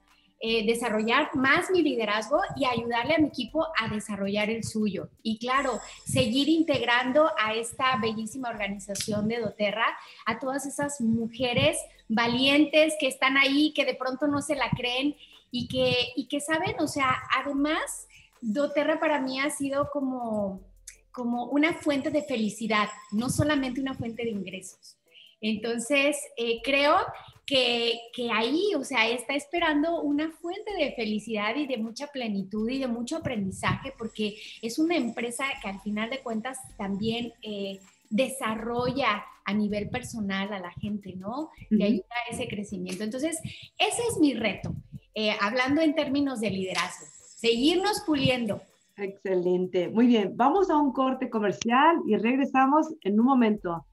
Eh, desarrollar más mi liderazgo y ayudarle a mi equipo a desarrollar el suyo. Y claro, seguir integrando a esta bellísima organización de doTERRA a todas esas mujeres valientes que están ahí, que de pronto no se la creen y que, y que saben, o sea, además, doTERRA para mí ha sido como, como una fuente de felicidad, no solamente una fuente de ingresos. Entonces, eh, creo que, ahí, o sea, está esperando una fuente de felicidad y de mucha plenitud y de mucho aprendizaje, porque es una empresa que al final de cuentas también eh, desarrolla a nivel personal a la gente, ¿no? Y ayuda a ese crecimiento. Entonces, ese es mi reto, eh, hablando en términos de liderazgo, seguirnos puliendo. Excelente, muy bien. Vamos a un corte comercial y regresamos en un momento.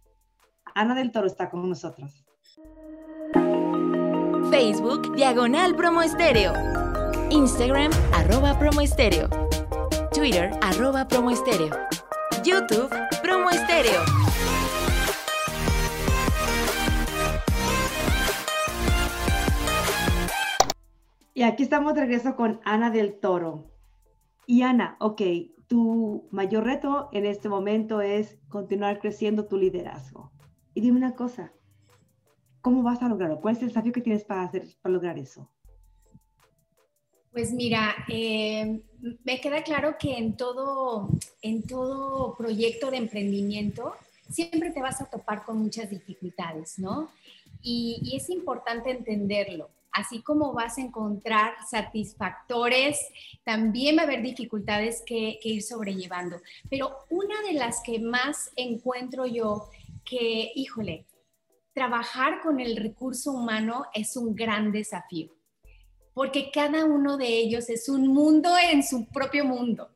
Ana del Toro está con nosotros. Facebook Diagonal Promo Estéreo. Instagram arroba Promo Estéreo. Twitter arroba Promo Estéreo. YouTube Promo Estéreo. Y aquí estamos de regreso con Ana del Toro. Y Ana, ok, tu mayor reto en este momento es continuar creciendo tu liderazgo. Y dime una cosa, ¿cómo vas a lograrlo? ¿Cuál es el desafío que tienes para, hacer, para lograr eso? Pues mira, eh, me queda claro que en todo, en todo proyecto de emprendimiento siempre te vas a topar con muchas dificultades, ¿no? y es importante entenderlo así como vas a encontrar satisfactores, también va a haber dificultades que, ir sobrellevando. Pero una de las que más encuentro yo que, híjole, trabajar con el recurso humano es un gran desafío, porque cada uno de ellos es un mundo en su propio mundo.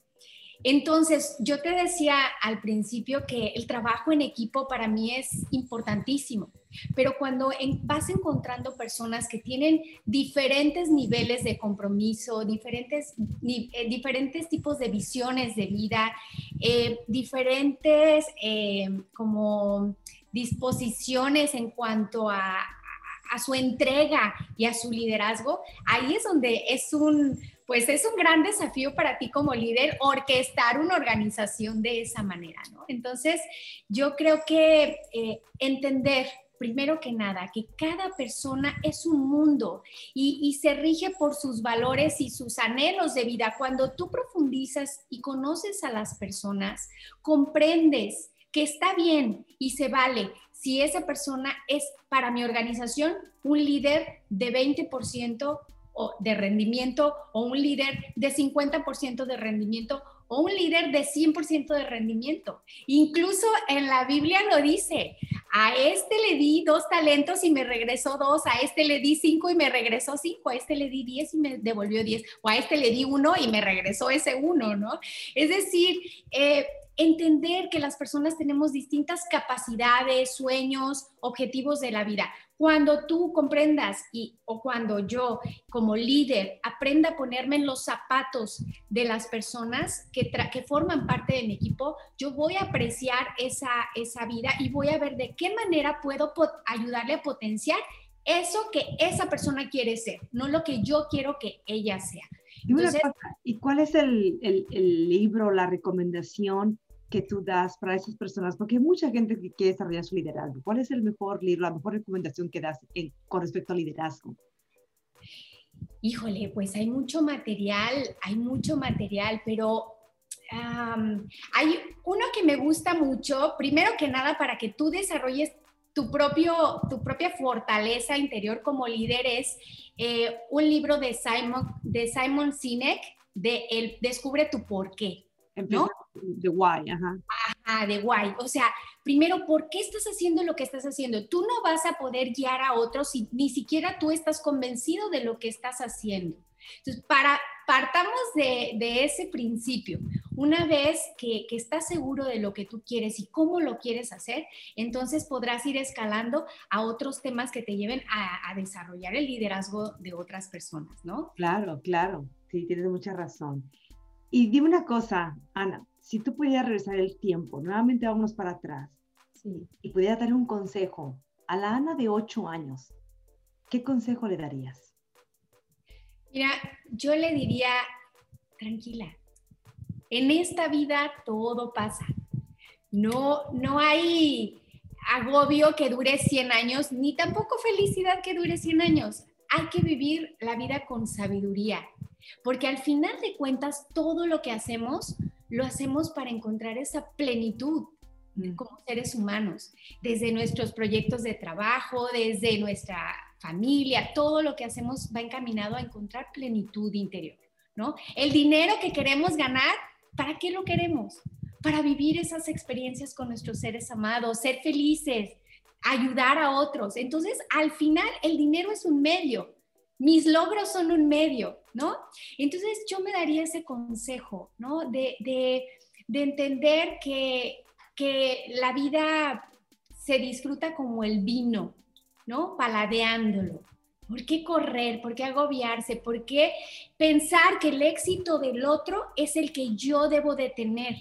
Entonces, yo te decía al principio que el trabajo en equipo para mí es importantísimo, pero cuando vas encontrando personas que tienen diferentes niveles de compromiso, diferentes, eh, diferentes tipos de visiones de vida, eh, diferentes eh, como disposiciones en cuanto a, a su entrega y a su liderazgo, ahí es donde es un pues es un gran desafío para ti como líder orquestar una organización de esa manera, ¿no? Entonces, yo creo que eh, entender primero que nada, que cada persona es un mundo y, se rige por sus valores y sus anhelos de vida. Cuando tú profundizas y conoces a las personas, comprendes que está bien y se vale si esa persona es para mi organización un líder de 20% de rendimiento o un líder de 50% de rendimiento o un líder de 100% de rendimiento. Incluso en la Biblia lo dice, a este le di dos talentos y me regresó dos, a este le di cinco y me regresó cinco, a este le di diez y me devolvió diez, o a este le di uno y me regresó ese uno, ¿no? Es decir, eh, entender que las personas tenemos distintas capacidades, sueños, objetivos de la vida. Cuando tú comprendas y o cuando yo como líder aprenda a ponerme en los zapatos de las personas que, que forman parte de mi equipo, yo voy a apreciar esa, esa vida y voy a ver de qué manera puedo ayudarle a potenciar eso que esa persona quiere ser, no lo que yo quiero que ella sea. ¿Y cuál es el, el, el libro, la recomendación que tú das para esas personas? Porque hay mucha gente que quiere desarrollar su liderazgo. ¿Cuál es el mejor libro, la mejor recomendación que das con respecto al liderazgo? Híjole, pues hay mucho material, hay mucho material, pero hay uno que me gusta mucho, primero que nada para que tú desarrolles tu, propio, tu propia fortaleza interior como líder es eh, un libro de Simon, de Simon Sinek, de el, Descubre tu porqué. ¿no? De why, ajá. Ajá, de why. O sea, primero, ¿por qué estás haciendo lo que estás haciendo? Tú no vas a poder guiar a otros si ni siquiera tú estás convencido de lo que estás haciendo. Entonces, para, partamos de, de ese principio. Una vez que, que, estás seguro de lo que tú quieres y cómo lo quieres hacer, entonces podrás ir escalando a otros temas que te lleven a, a desarrollar el liderazgo de otras personas, ¿no? Claro, claro. Sí, tienes mucha razón. Y dime una cosa, Ana, si tú pudieras regresar el tiempo, nuevamente vamos para atrás, y pudieras darle un consejo a la Ana de 8 años, ¿qué consejo le darías? Mira, yo le diría, tranquila, en esta vida todo pasa. No, no hay agobio que dure 100 años, ni tampoco felicidad que dure 100 años. Hay que vivir la vida con sabiduría, porque al final de cuentas, todo lo que hacemos, lo hacemos para encontrar esa plenitud mm. como seres humanos, desde nuestros proyectos de trabajo, desde nuestra familia, todo lo que hacemos va encaminado a encontrar plenitud interior, ¿no? El dinero que queremos ganar, ¿para qué lo queremos? Para vivir esas experiencias con nuestros seres amados, ser felices, ayudar a otros. Entonces, al final, el dinero es un medio, mis logros son un medio, ¿no? Entonces yo me daría ese consejo, ¿no? De, entender que, que la vida se disfruta como el vino, ¿no? Paladeándolo. ¿Por qué correr? ¿Por qué agobiarse? ¿Por qué pensar que el éxito del otro es el que yo debo de tener?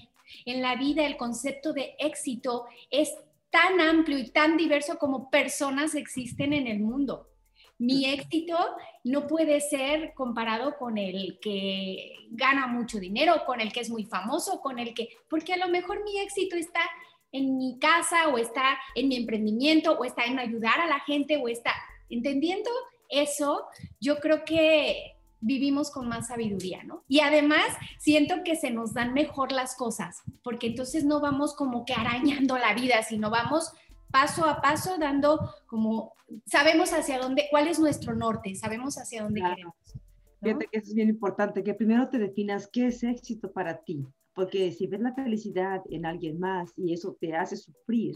En la vida el concepto de éxito es tan amplio y tan diverso como personas existen en el mundo mi éxito no puede ser comparado con el que gana mucho dinero, con el que es muy famoso, con el que, porque a lo mejor mi éxito está en mi casa o está en mi emprendimiento o está en ayudar a la gente o está, entendiendo eso, yo creo que vivimos con más sabiduría, ¿no? Y además siento que se nos dan mejor las cosas, porque entonces no vamos como que arañando la vida, sino vamos paso a paso dando como, sabemos hacia dónde, cuál es nuestro norte, sabemos hacia dónde queremos. Fíjate que eso es bien importante, que primero te definas qué es éxito para ti, porque si ves la felicidad en alguien más y eso te hace sufrir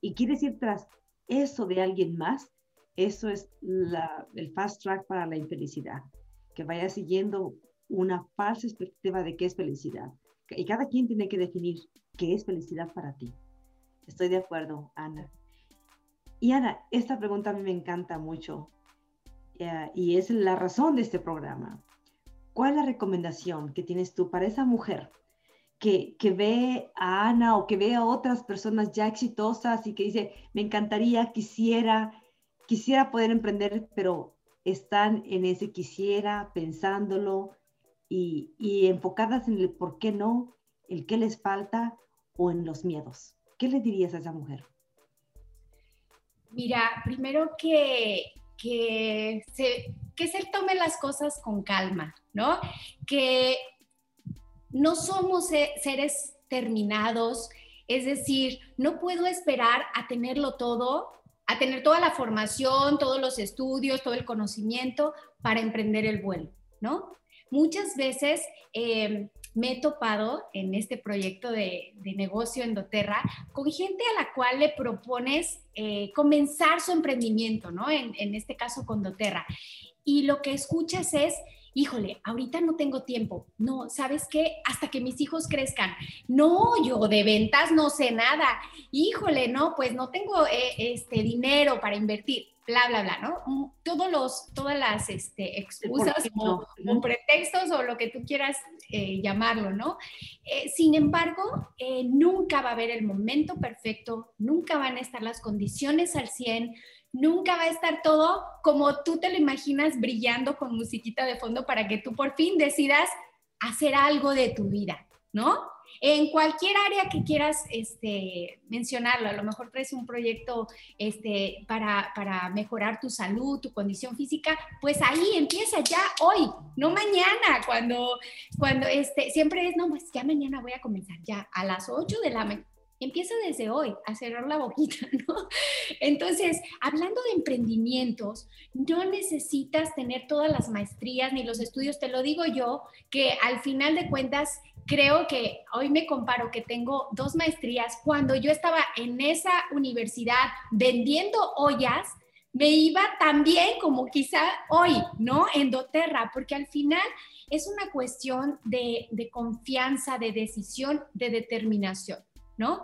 y quieres ir tras eso de alguien más, eso es el fast track para la infelicidad, que vaya siguiendo una falsa expectativa de qué es felicidad. Y cada quien tiene que definir qué es felicidad para ti. Estoy de acuerdo, Ana. Y Ana, esta pregunta a mí me encanta mucho y es la razón de este programa. ¿Cuál es la recomendación que tienes tú para esa mujer que, que, ve a Ana o que ve a otras personas ya exitosas y que dice, me encantaría, quisiera, quisiera poder emprender, pero están en ese quisiera, pensándolo y enfocadas en el por qué no, el qué les falta o en los miedos? ¿Qué le dirías a esa mujer? Mira, primero que, que, se, que se tome las cosas con calma, ¿no? Que no somos seres terminados, es decir, no puedo esperar a tenerlo todo, a tener toda la formación, todos los estudios, todo el conocimiento para emprender el vuelo, ¿no? Muchas veces eh, me he topado en este proyecto de, negocio en doTERRA con gente a la cual le propones eh, comenzar su emprendimiento, ¿no? En, en este caso con doTERRA. Y lo que escuchas es, híjole, ahorita no tengo tiempo. No, ¿sabes qué? Hasta que mis hijos crezcan. No, yo de ventas no sé nada. Híjole, no, pues no tengo eh, este dinero para invertir. Bla, bla, bla, ¿no? Todos los, todas las este, excusas o, pretextos o lo que tú quieras eh, llamarlo, ¿no? Eh, sin embargo, nunca va a haber el momento perfecto, nunca van a estar las condiciones al 100, nunca va a estar todo como tú te lo imaginas brillando con musiquita de fondo para que tú por fin decidas hacer algo de tu vida, ¿no? En cualquier área que quieras este, mencionarlo, a lo mejor traes un proyecto este, para, para mejorar tu salud, tu condición física, pues ahí empieza ya hoy, no mañana, cuando, cuando este, siempre es, no, pues ya mañana voy a comenzar, ya a las 8 de la mañana Empieza desde hoy a cerrar la boquita, ¿no? Entonces, hablando de emprendimientos, no necesitas tener todas las maestrías ni los estudios, te lo digo yo, que al final de cuentas creo que hoy me comparo que tengo dos maestrías. Cuando yo estaba en esa universidad vendiendo ollas, me iba tan bien como quizá hoy, ¿no? En doTERRA, porque al final es una cuestión de, de confianza, de decisión, de determinación. ¿No?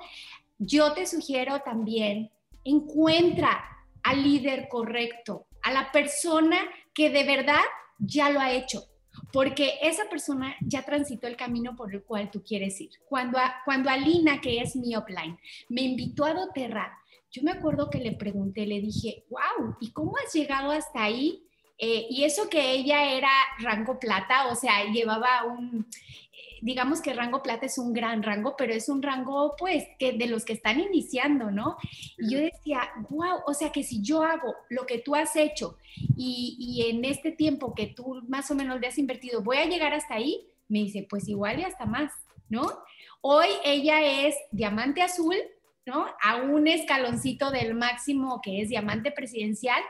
Yo te sugiero también, encuentra al líder correcto, a la persona que de verdad ya lo ha hecho, porque esa persona ya transitó el camino por el cual tú quieres ir. Cuando, cuando Alina, que es mi offline, me invitó a doTERRA, yo me acuerdo que le pregunté, le dije, wow, ¿y cómo has llegado hasta ahí? Eh, y eso que ella era rango plata, o sea, llevaba un, digamos que rango plata es un gran rango, pero es un rango, pues, que de los que están iniciando, ¿no? Y yo decía, wow, o sea que si yo hago lo que tú has hecho y, y en este tiempo que tú más o menos le has invertido, voy a llegar hasta ahí, me dice, pues igual y hasta más, ¿no? Hoy ella es diamante azul, ¿no? A un escaloncito del máximo que es diamante presidencial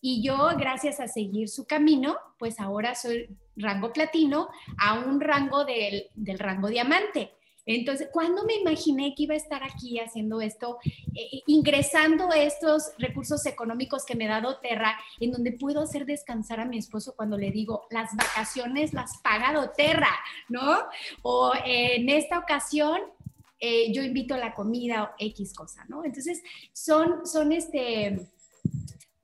y yo, gracias a seguir su camino, pues ahora soy rango platino a un rango del, rango diamante. Entonces, ¿cuándo me imaginé que iba a estar aquí haciendo esto, eh, eh, ingresando estos recursos económicos que me ha dado Terra, en donde puedo hacer descansar a mi esposo cuando le digo, las vacaciones las paga Terra, ¿no? O en esta ocasión, eh, yo invito a la comida o X cosa, ¿no? Entonces, son, son este,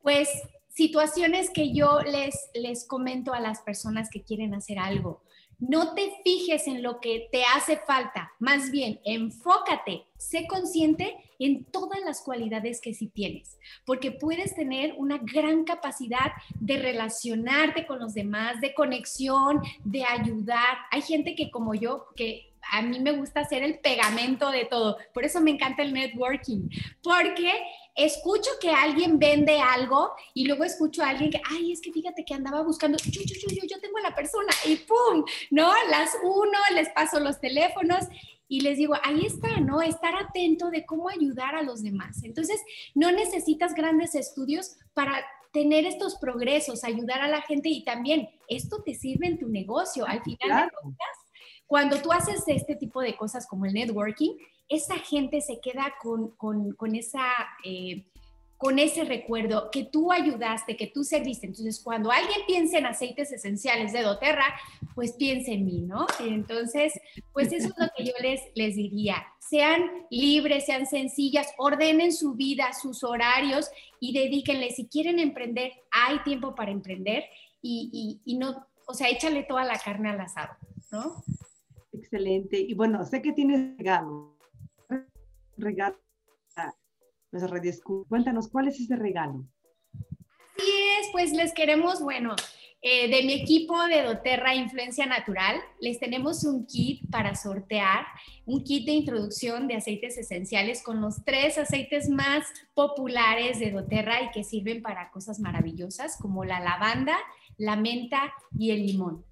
pues situaciones que yo les, les comento a las personas que quieren hacer algo. No te fijes en lo que te hace falta, más bien enfócate, sé consciente en todas las cualidades que sí tienes, porque puedes tener una gran capacidad de relacionarte con los demás, de conexión, de ayudar. Hay gente que como yo, que a mí me gusta hacer el pegamento de todo, por eso me encanta el networking, porque escucho que alguien vende algo y luego escucho a alguien que, ay, es que fíjate que andaba buscando, yo, yo, yo, yo, tengo a la persona y ¡pum! ¿No? Las uno, les paso los teléfonos y les digo, ahí está, ¿no? Estar atento de cómo ayudar a los demás. Entonces, no necesitas grandes estudios para tener estos progresos, ayudar a la gente y también esto te sirve en tu negocio. Al final cuando tú haces este tipo de cosas como el networking, esa gente se queda con, con, esa... Eh, con ese recuerdo que tú ayudaste, que tú serviste. Entonces, cuando alguien piensa en aceites esenciales de doTERRA, pues piensa en mí, ¿no? Entonces, pues eso es lo que yo les, les diría. Sean libres, sean sencillas, ordenen su vida, sus horarios y dedíquenle. Si quieren emprender, hay tiempo para emprender y, y no, o sea, échale toda la carne al asado, ¿no? Excelente. Y bueno, sé que tienes regalo regalo Cuéntanos, ¿cuál es ese regalo? Así es, pues les queremos, bueno, eh, de mi equipo de doTERRA Influencia Natural, les tenemos un kit para sortear, un kit de introducción de aceites esenciales con los tres aceites más populares de doTERRA y que sirven para cosas maravillosas como la lavanda, la menta y el limón.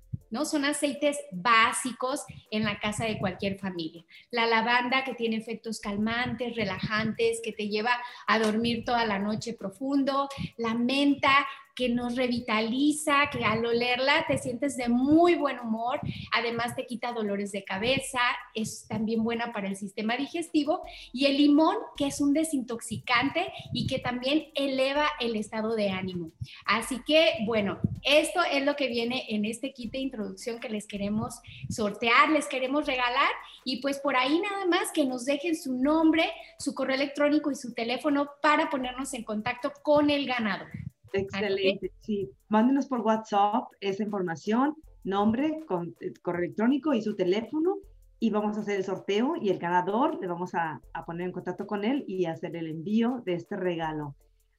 Son aceites básicos en la casa de cualquier familia. La lavanda que tiene efectos calmantes, relajantes, que te lleva a dormir toda la noche profundo. La menta que nos revitaliza, que al olerla te sientes de muy buen humor, además te quita dolores de cabeza, es también buena para el sistema digestivo, y el limón, que es un desintoxicante y que también eleva el estado de ánimo. Así que, bueno, esto es lo que viene en este kit de introducción que les queremos sortear, les queremos regalar, y pues por ahí nada más que nos dejen su nombre, su correo electrónico y su teléfono para ponernos en contacto con el ganador. Excelente, sí. Mándenos por WhatsApp esa información, nombre, con, eh, correo electrónico y su teléfono y vamos a hacer el sorteo y el ganador le vamos a, a, poner en contacto con él y hacer el envío de este regalo.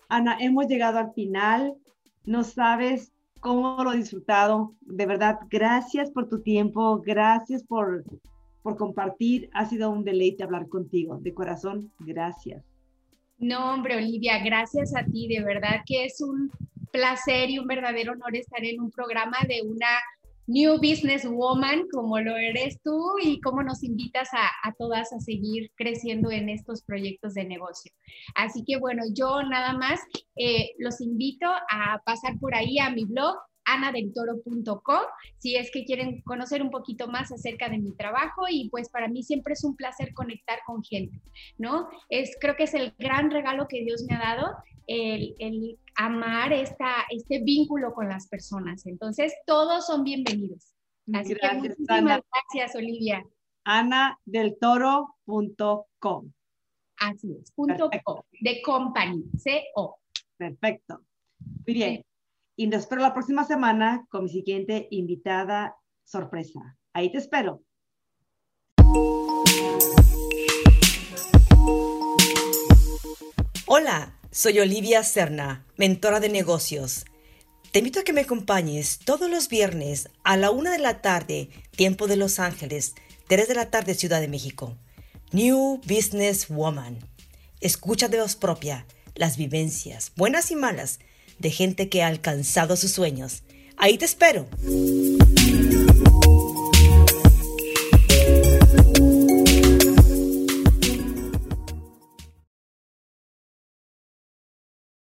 Ana, hemos llegado al final. No sabes cómo lo he disfrutado. De verdad, gracias por tu tiempo, gracias por, por compartir. Ha sido un deleite hablar contigo. De corazón, gracias. No, hombre, Olivia, gracias a ti. De verdad que es un placer y un verdadero honor estar en un programa de una New Business Woman como lo eres tú y cómo nos invitas a, todas a seguir creciendo en estos proyectos de negocio. Así que bueno, yo nada más eh, los invito a pasar por ahí a mi blog anadeltoro.com si es que quieren conocer un poquito más acerca de mi trabajo y pues para mí siempre es un placer conectar con gente, ¿no? Es, creo que es el gran regalo que Dios me ha dado, el, el amar esta, este vínculo con las personas. Entonces, todos son bienvenidos. Así gracias, que muchísimas gracias, Olivia. anadeltoro.com. Así es, punto com, de company, C-O. Perfecto. Muy bien. Y nos espero la próxima semana con mi siguiente invitada sorpresa. Ahí te espero. Hola, soy Olivia Serna, mentora de negocios. Te invito a que me acompañes todos los viernes a la una de la tarde, tiempo de Los Ángeles, 3 de la tarde, Ciudad de México. New Business Woman. Escucha de voz propia las vivencias, buenas y malas, de gente que ha alcanzado sus sueños. Ahí te espero.